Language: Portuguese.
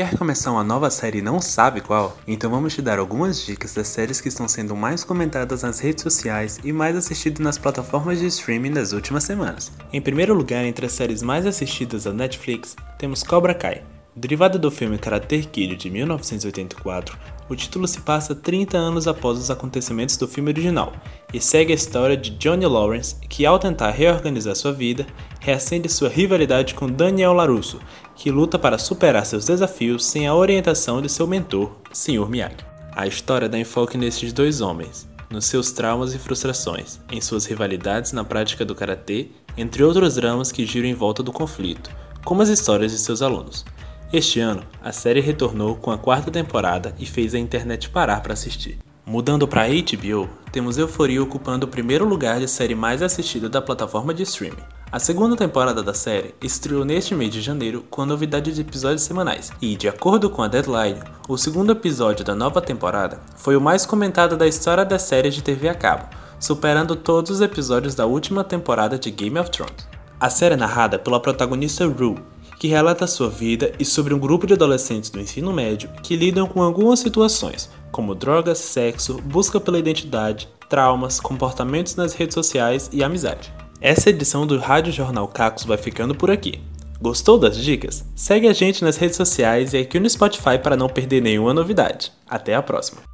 Quer começar uma nova série e não sabe qual? Então vamos te dar algumas dicas das séries que estão sendo mais comentadas nas redes sociais e mais assistidas nas plataformas de streaming das últimas semanas. Em primeiro lugar, entre as séries mais assistidas da Netflix, temos Cobra Kai. Derivado do filme Karate Kid de 1984, o título se passa 30 anos após os acontecimentos do filme original e segue a história de Johnny Lawrence, que ao tentar reorganizar sua vida, reacende sua rivalidade com Daniel LaRusso, que luta para superar seus desafios sem a orientação de seu mentor, Sr. Miyagi. A história dá enfoque nesses dois homens, nos seus traumas e frustrações, em suas rivalidades na prática do karatê, entre outros dramas que giram em volta do conflito, como as histórias de seus alunos. Este ano, a série retornou com a quarta temporada e fez a internet parar para assistir. Mudando para HBO, temos Euforia ocupando o primeiro lugar de série mais assistida da plataforma de streaming. A segunda temporada da série estreou neste mês de janeiro com a novidade de episódios semanais, e, de acordo com a Deadline, o segundo episódio da nova temporada foi o mais comentado da história das séries de TV a cabo, superando todos os episódios da última temporada de Game of Thrones. A série é narrada pela protagonista Rue, que relata sua vida e sobre um grupo de adolescentes do ensino médio que lidam com algumas situações, como drogas, sexo, busca pela identidade, traumas, comportamentos nas redes sociais e amizade. Essa edição do Rádio Jornal Cacos vai ficando por aqui. Gostou das dicas? Segue a gente nas redes sociais e aqui no Spotify para não perder nenhuma novidade. Até a próxima!